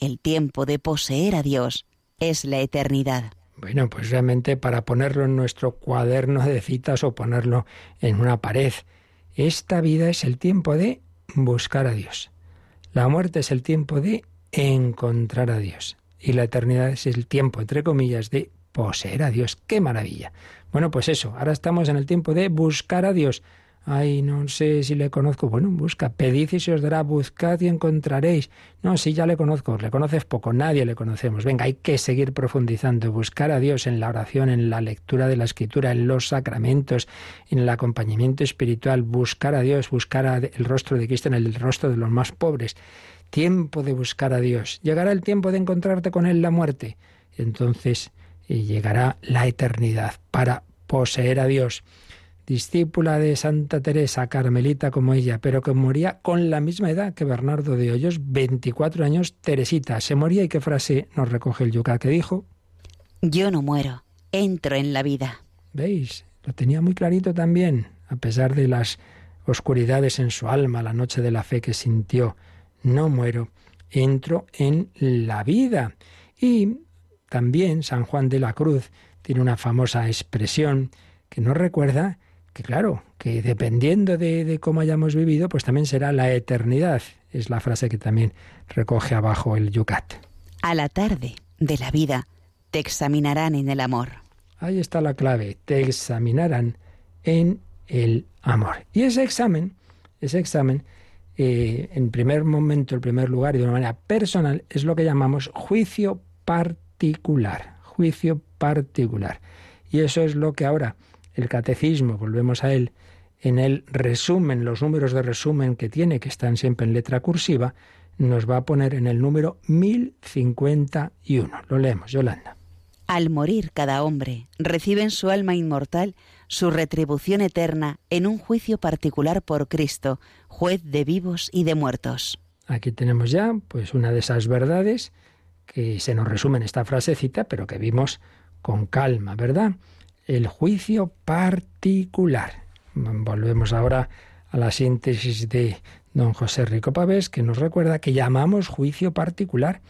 el tiempo de poseer a Dios es la eternidad. Bueno, pues realmente para ponerlo en nuestro cuaderno de citas o ponerlo en una pared, esta vida es el tiempo de buscar a Dios. La muerte es el tiempo de encontrar a Dios. Y la eternidad es el tiempo, entre comillas, de poseer a Dios. ¡Qué maravilla! Bueno, pues eso, ahora estamos en el tiempo de buscar a Dios. Ay, no sé si le conozco. Bueno, busca, pedid y se os dará, buscad y encontraréis. No, sí, ya le conozco, le conoces poco, nadie le conocemos. Venga, hay que seguir profundizando, buscar a Dios en la oración, en la lectura de la escritura, en los sacramentos, en el acompañamiento espiritual, buscar a Dios, buscar el rostro de Cristo en el rostro de los más pobres. Tiempo de buscar a Dios. Llegará el tiempo de encontrarte con Él la muerte. Entonces y llegará la eternidad para poseer a Dios discípula de Santa Teresa, carmelita como ella, pero que moría con la misma edad que Bernardo de Hoyos, 24 años, Teresita. Se moría y qué frase nos recoge el yuca que dijo. Yo no muero, entro en la vida. ¿Veis? Lo tenía muy clarito también, a pesar de las oscuridades en su alma, la noche de la fe que sintió. No muero, entro en la vida. Y también San Juan de la Cruz tiene una famosa expresión que nos recuerda que claro, que dependiendo de, cómo hayamos vivido, pues también será la eternidad. Es la frase que también recoge abajo el Yucat. A la tarde de la vida te examinarán en el amor. Ahí está la clave, te examinarán en el amor. Y ese examen, ese examen, eh, en primer momento, en primer lugar y de una manera personal, es lo que llamamos juicio particular. Juicio particular. Y eso es lo que ahora el catecismo, volvemos a él, en el resumen, los números de resumen que tiene, que están siempre en letra cursiva, nos va a poner en el número 1051. Lo leemos, Yolanda. Al morir cada hombre, recibe en su alma inmortal su retribución eterna en un juicio particular por Cristo, juez de vivos y de muertos. Aquí tenemos ya pues una de esas verdades que se nos resume en esta frasecita, pero que vimos con calma, ¿verdad? El juicio particular. Volvemos ahora a la síntesis de don José Rico Pavés, que nos recuerda que llamamos juicio particular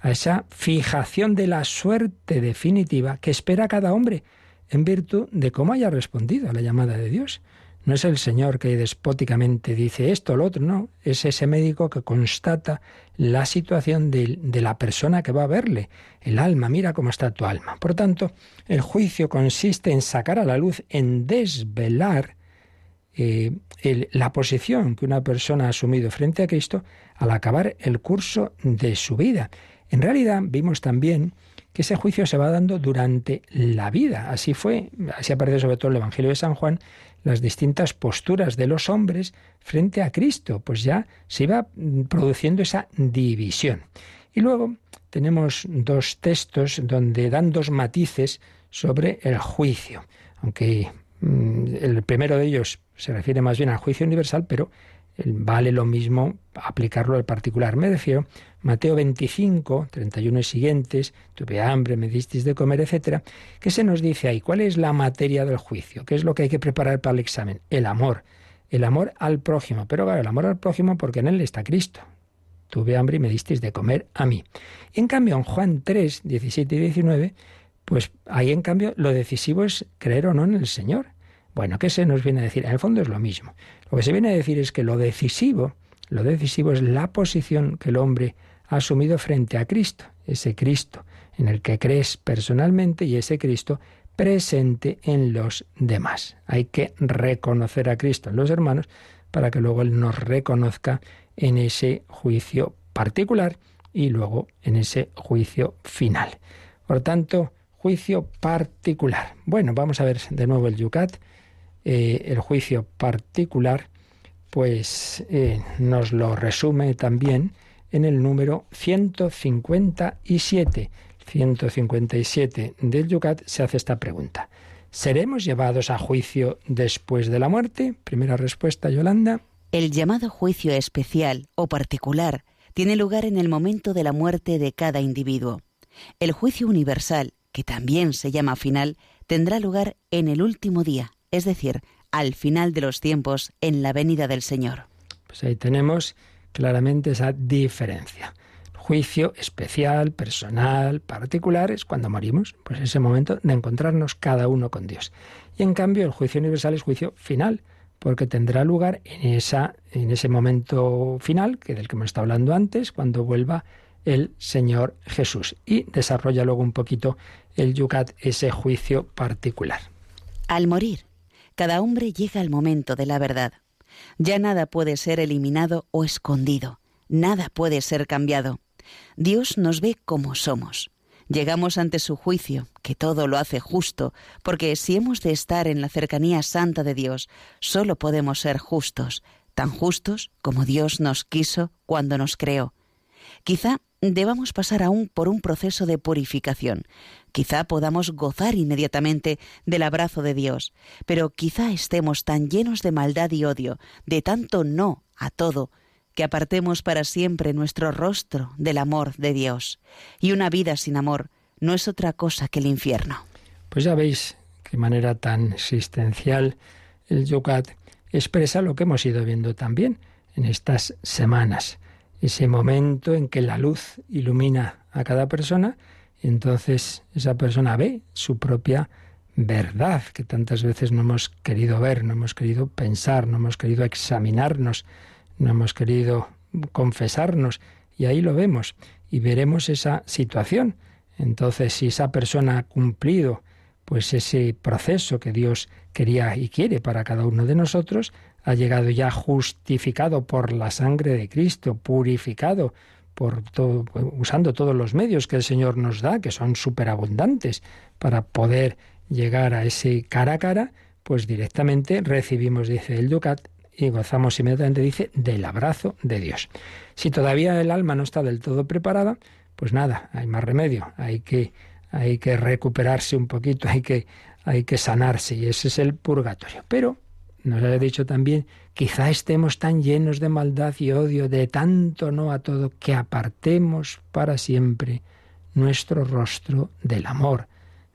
a esa fijación de la suerte definitiva que espera cada hombre en virtud de cómo haya respondido a la llamada de Dios. No es el Señor que despóticamente dice esto o lo otro, no. Es ese médico que constata la situación de, la persona que va a verle. El alma, mira cómo está tu alma. Por tanto, el juicio consiste en sacar a la luz, en desvelar eh, la posición que una persona ha asumido frente a Cristo al acabar el curso de su vida. En realidad, vimos también que ese juicio se va dando durante la vida. Así fue, así aparece sobre todo el Evangelio de San Juan, las distintas posturas de los hombres frente a Cristo, pues ya se iba produciendo esa división. Y luego tenemos dos textos donde dan dos matices sobre el juicio, aunque mm, el primero de ellos se refiere más bien al juicio universal, pero vale lo mismo aplicarlo al particular. Me refiero Mateo 25, 31 y siguientes, tuve hambre, me disteis de comer, etcétera. ¿Qué se nos dice ahí? ¿Cuál es la materia del juicio? ¿Qué es lo que hay que preparar para el examen? El amor. El amor al prójimo. Pero claro, el amor al prójimo porque en él está Cristo. Tuve hambre y me disteis de comer a mí. En cambio, en Juan 3, 17 y 19, pues ahí en cambio lo decisivo es creer o no en el Señor. Bueno, ¿qué se nos viene a decir? En el fondo es lo mismo. Lo que se viene a decir es que lo decisivo, lo decisivo es la posición que el hombre asumido frente a Cristo, ese Cristo en el que crees personalmente y ese Cristo presente en los demás. Hay que reconocer a Cristo en los hermanos para que luego Él nos reconozca en ese juicio particular y luego en ese juicio final. Por tanto, juicio particular. Bueno, vamos a ver de nuevo el Yucat. Eh, el juicio particular, pues eh, nos lo resume también en el número 157. 157 del Yucat se hace esta pregunta. ¿Seremos llevados a juicio después de la muerte? Primera respuesta, Yolanda. El llamado juicio especial o particular tiene lugar en el momento de la muerte de cada individuo. El juicio universal, que también se llama final, tendrá lugar en el último día, es decir, al final de los tiempos, en la venida del Señor. Pues ahí tenemos claramente esa diferencia. Juicio especial, personal, particular es cuando morimos, pues ese momento de encontrarnos cada uno con Dios. Y en cambio el juicio universal es juicio final, porque tendrá lugar en, esa, en ese momento final, que del que hemos estado hablando antes, cuando vuelva el Señor Jesús. Y desarrolla luego un poquito el Yucat ese juicio particular. Al morir, cada hombre llega al momento de la verdad. Ya nada puede ser eliminado o escondido, nada puede ser cambiado. Dios nos ve como somos. Llegamos ante su juicio, que todo lo hace justo, porque si hemos de estar en la cercanía santa de Dios, solo podemos ser justos, tan justos como Dios nos quiso cuando nos creó. Quizá debamos pasar aún por un proceso de purificación. Quizá podamos gozar inmediatamente del abrazo de Dios, pero quizá estemos tan llenos de maldad y odio, de tanto no a todo, que apartemos para siempre nuestro rostro del amor de Dios. Y una vida sin amor no es otra cosa que el infierno. Pues ya veis qué manera tan existencial el Yucat expresa lo que hemos ido viendo también en estas semanas. Ese momento en que la luz ilumina a cada persona entonces esa persona ve su propia verdad que tantas veces no hemos querido ver, no hemos querido pensar, no hemos querido examinarnos no hemos querido confesarnos y ahí lo vemos y veremos esa situación. Entonces, si esa persona ha cumplido pues ese proceso que Dios quería y quiere para cada uno de nosotros, ha llegado ya justificado por la sangre de Cristo, purificado por todo, usando todos los medios que el Señor nos da, que son superabundantes, para poder llegar a ese cara a cara, pues directamente recibimos, dice el Ducat, y gozamos inmediatamente, dice, del abrazo de Dios. Si todavía el alma no está del todo preparada, pues nada, hay más remedio, hay que, hay que recuperarse un poquito, hay que, hay que sanarse, y ese es el purgatorio. Pero nos ha dicho también, quizá estemos tan llenos de maldad y odio, de tanto no a todo, que apartemos para siempre nuestro rostro del amor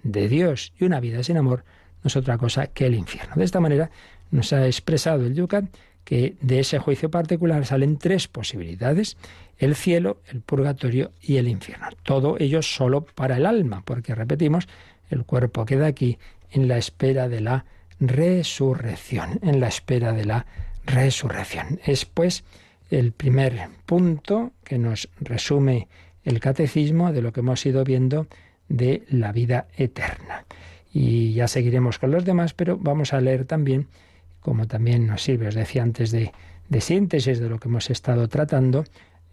de Dios. Y una vida sin amor no es otra cosa que el infierno. De esta manera nos ha expresado el Yucat que de ese juicio particular salen tres posibilidades, el cielo, el purgatorio y el infierno. Todo ello solo para el alma, porque repetimos, el cuerpo queda aquí en la espera de la resurrección, en la espera de la resurrección. Es pues el primer punto que nos resume el catecismo de lo que hemos ido viendo de la vida eterna. Y ya seguiremos con los demás, pero vamos a leer también como también nos sirve, os decía antes de, síntesis de lo que hemos estado tratando,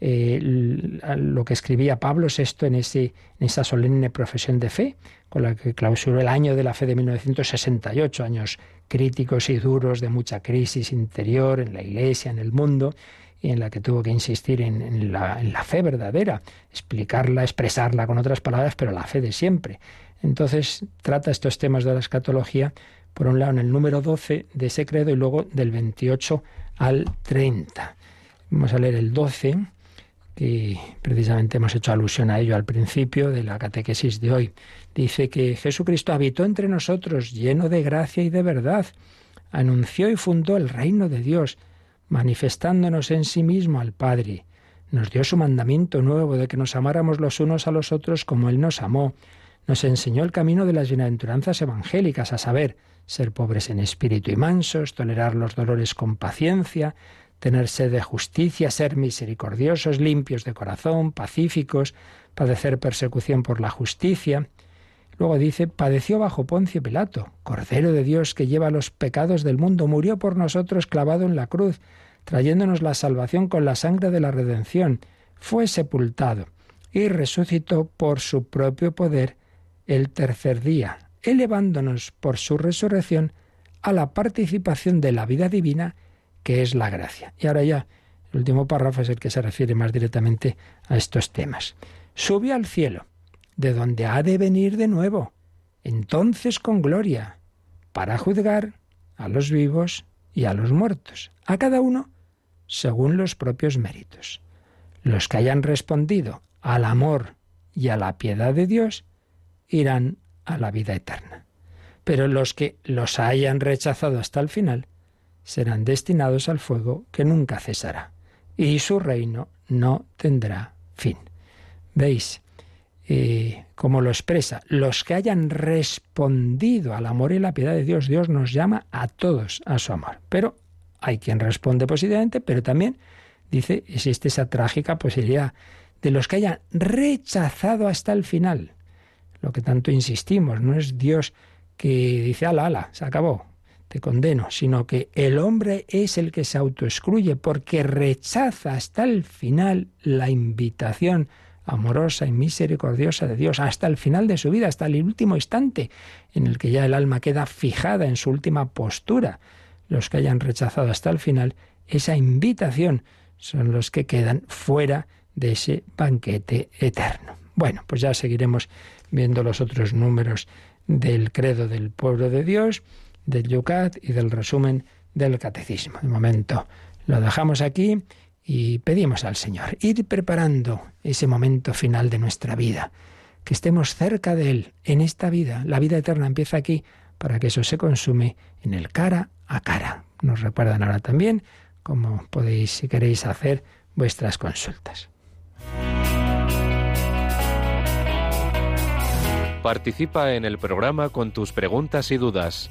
eh, lo que escribía Pablo VI en, en esa solemne profesión de fe, con la que clausuró el año de la fe de 1968, años críticos y duros de mucha crisis interior en la Iglesia, en el mundo, y en la que tuvo que insistir en, la, en la fe verdadera, explicarla, expresarla con otras palabras, pero la fe de siempre. Entonces trata estos temas de la escatología por un lado en el número 12 de ese credo y luego del 28 al 30. Vamos a leer el 12, que precisamente hemos hecho alusión a ello al principio de la catequesis de hoy. Dice que Jesucristo habitó entre nosotros lleno de gracia y de verdad, anunció y fundó el reino de Dios, manifestándonos en sí mismo al Padre. Nos dio su mandamiento nuevo de que nos amáramos los unos a los otros como Él nos amó. Nos enseñó el camino de las bienaventuranzas evangélicas, a saber, ser pobres en espíritu y mansos, tolerar los dolores con paciencia, tener sed de justicia, ser misericordiosos, limpios de corazón, pacíficos, padecer persecución por la justicia. Luego dice, padeció bajo Poncio Pilato, Cordero de Dios que lleva los pecados del mundo, murió por nosotros clavado en la cruz, trayéndonos la salvación con la sangre de la redención, fue sepultado y resucitó por su propio poder el tercer día, elevándonos por su resurrección a la participación de la vida divina, que es la gracia. Y ahora ya, el último párrafo es el que se refiere más directamente a estos temas. Subió al cielo, de donde ha de venir de nuevo, entonces con gloria, para juzgar a los vivos y a los muertos, a cada uno según los propios méritos. Los que hayan respondido al amor y a la piedad de Dios irán a la vida eterna. Pero los que los hayan rechazado hasta el final serán destinados al fuego que nunca cesará, y su reino no tendrá fin. ¿Veis eh, cómo lo expresa? Los que hayan respondido al amor y la piedad de Dios, Dios nos llama a todos a su amor. Pero hay quien responde positivamente, pero también dice, existe esa trágica posibilidad de los que hayan rechazado hasta el final lo que tanto insistimos. No es Dios que dice, ala, ala, se acabó, te condeno, sino que el hombre es el que se autoexcluye porque rechaza hasta el final la invitación amorosa y misericordiosa de Dios, hasta el final de su vida, hasta el último instante en el que ya el alma queda fijada en su última postura. Los que hayan rechazado hasta el final esa invitación son los que quedan fuera de ese banquete eterno. Bueno, pues ya seguiremos viendo los otros números del credo del pueblo de Dios, del Yucat y del resumen del catecismo. De momento lo dejamos aquí y pedimos al Señor ir preparando ese momento final de nuestra vida, que estemos cerca de Él en esta vida. La vida eterna empieza aquí para que eso se consume en el cara a cara. Nos recuerdan ahora también cómo podéis, si queréis, hacer vuestras consultas. Participa en el programa con tus preguntas y dudas.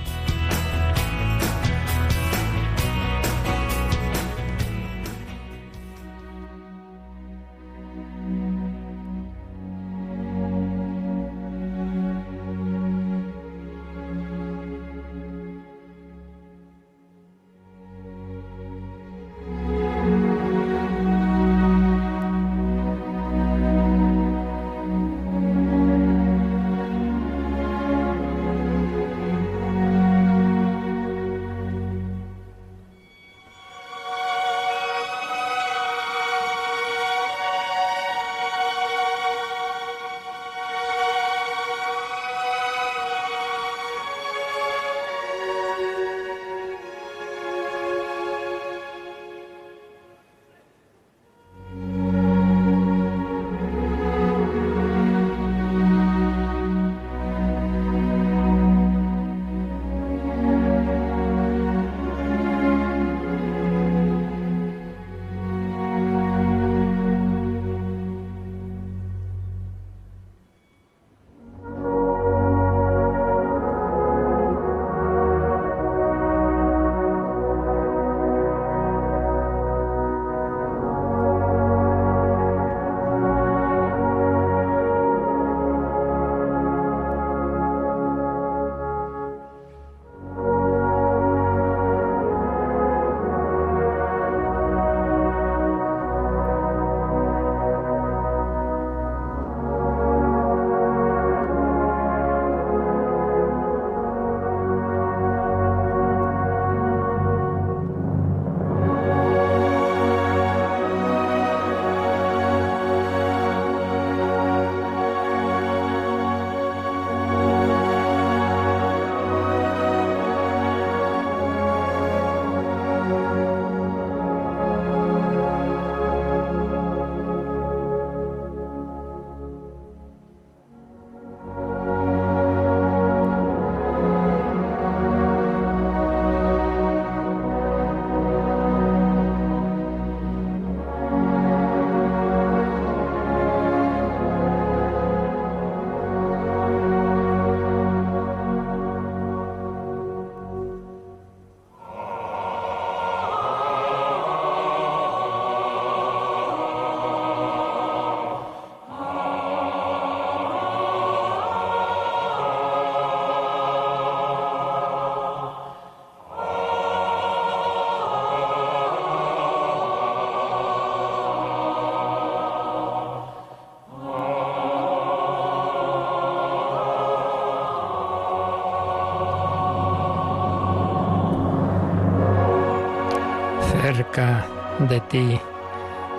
de ti,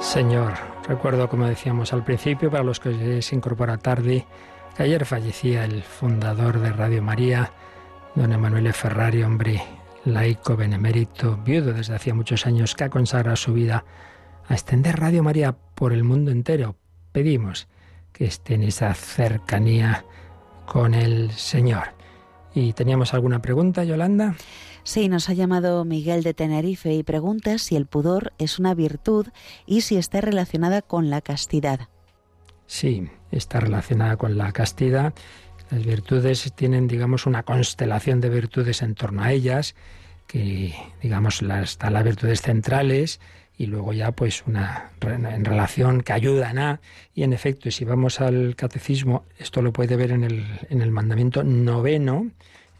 Señor. Recuerdo, como decíamos al principio, para los que se incorpora tarde, que ayer fallecía el fundador de Radio María, don Emanuele Ferrari, hombre laico, benemérito, viudo desde hacía muchos años, que ha consagrado su vida a extender Radio María por el mundo entero. Pedimos que esté en esa cercanía con el Señor. ¿Y teníamos alguna pregunta, Yolanda? Sí, nos ha llamado Miguel de Tenerife y pregunta si el pudor es una virtud y si está relacionada con la castidad. Sí, está relacionada con la castidad. Las virtudes tienen, digamos, una constelación de virtudes en torno a ellas, que, digamos, están las virtudes centrales y luego ya, pues, una en relación que ayudan a. Y en efecto, si vamos al catecismo, esto lo puede ver en el, en el mandamiento noveno,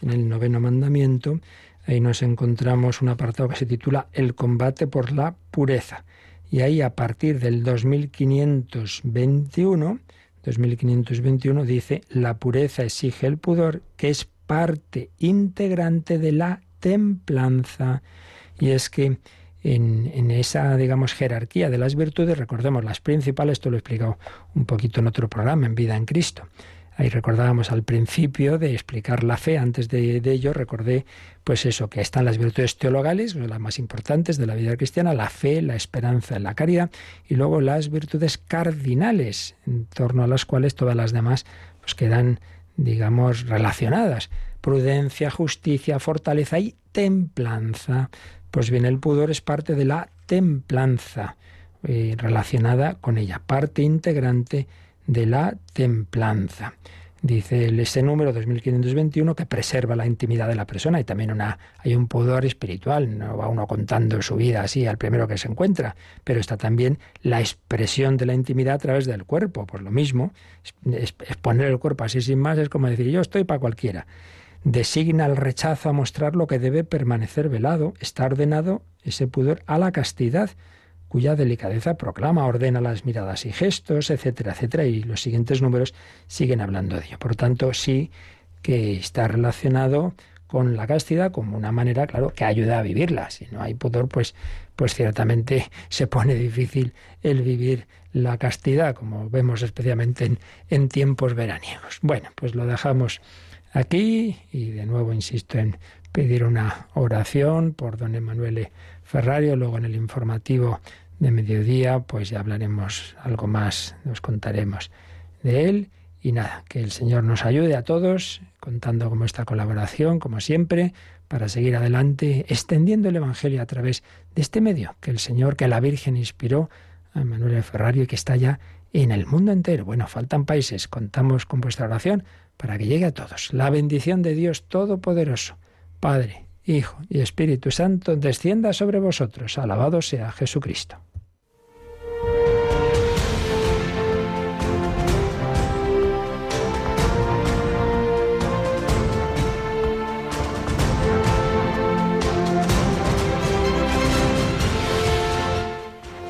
en el noveno mandamiento, Ahí nos encontramos un apartado que se titula El combate por la pureza. Y ahí a partir del 2521, 2521 dice, la pureza exige el pudor, que es parte integrante de la templanza. Y es que en, en, esa, digamos, jerarquía de las virtudes, recordemos las principales, esto lo he explicado un poquito en otro programa, en Vida en Cristo. Ahí recordábamos al principio de explicar la fe, antes de, ello recordé pues eso, que están las virtudes teologales, las más importantes de la vida cristiana, la fe, la esperanza, la caridad, y luego las virtudes cardinales, en torno a las cuales todas las demás pues quedan, digamos, relacionadas. Prudencia, justicia, fortaleza y templanza. Pues bien, el pudor es parte de la templanza eh, relacionada con ella, parte integrante de la templanza. Dice ese número 2521 que preserva la intimidad de la persona y también una, hay un pudor espiritual, no va uno contando su vida así al primero que se encuentra, pero está también la expresión de la intimidad a través del cuerpo, por lo mismo, exponer el cuerpo así sin más es como decir yo estoy para cualquiera. Designa el rechazo a mostrar lo que debe permanecer velado, está ordenado ese pudor a la castidad, cuya delicadeza proclama, ordena las miradas y gestos, etcétera, etcétera, y los siguientes números siguen hablando de ello. Por tanto, sí que está relacionado con la castidad como una manera, claro, que ayuda a vivirla. Si no hay pudor, pues, pues ciertamente se pone difícil el vivir la castidad, como vemos especialmente en, en tiempos veraniegos. Bueno, pues lo dejamos aquí y de nuevo insisto en pedir una oración por don Emanuele Ferrario, luego en el informativo de mediodía, pues ya hablaremos algo más, nos contaremos de él. Y nada, que el Señor nos ayude a todos, contando con esta colaboración, como siempre, para seguir adelante, extendiendo el Evangelio a través de este medio que el Señor, que la Virgen inspiró a Manuel Ferrario y que está ya en el mundo entero. Bueno, faltan países, contamos con vuestra oración para que llegue a todos. La bendición de Dios Todopoderoso, Padre, Hijo y Espíritu Santo, descienda sobre vosotros. Alabado sea Jesucristo.